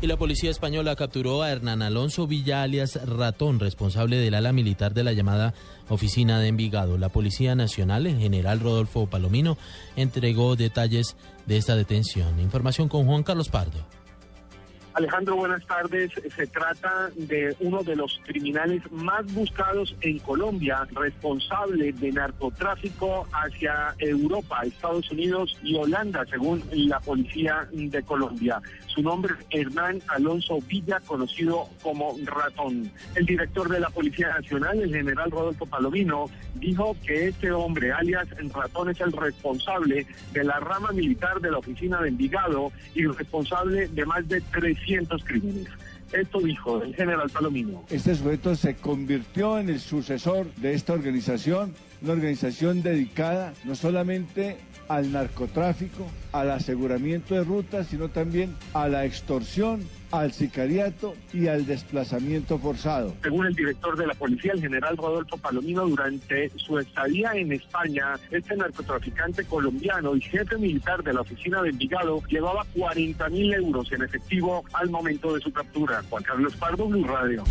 Y la policía española capturó a Hernán Alonso Villa alias Ratón, responsable del ala militar de la llamada oficina de Envigado. La Policía Nacional, el general Rodolfo Palomino, entregó detalles de esta detención. Información con Juan Carlos Pardo. Alejandro, buenas tardes. Se trata de uno de los criminales más buscados en Colombia, responsable de narcotráfico hacia Europa, Estados Unidos y Holanda, según la policía de Colombia. Su nombre es Hernán Alonso Villa, conocido como Ratón. El director de la Policía Nacional, el general Rodolfo Palomino, dijo que este hombre, alias Ratón, es el responsable de la rama militar de la oficina de Envigado y responsable de más de 300 crímenes. Esto dijo el general Palomino. Este sujeto se convirtió en el sucesor de esta organización, una organización dedicada no solamente al narcotráfico, al aseguramiento de rutas, sino también a la extorsión, al sicariato y al desplazamiento forzado. Según el director de la policía, el general Rodolfo Palomino, durante su estadía en España, este narcotraficante colombiano y jefe militar de la oficina de Envigado llevaba 40 mil euros en efectivo al momento de su captura. Juan Carlos Pardo, Blue Radio.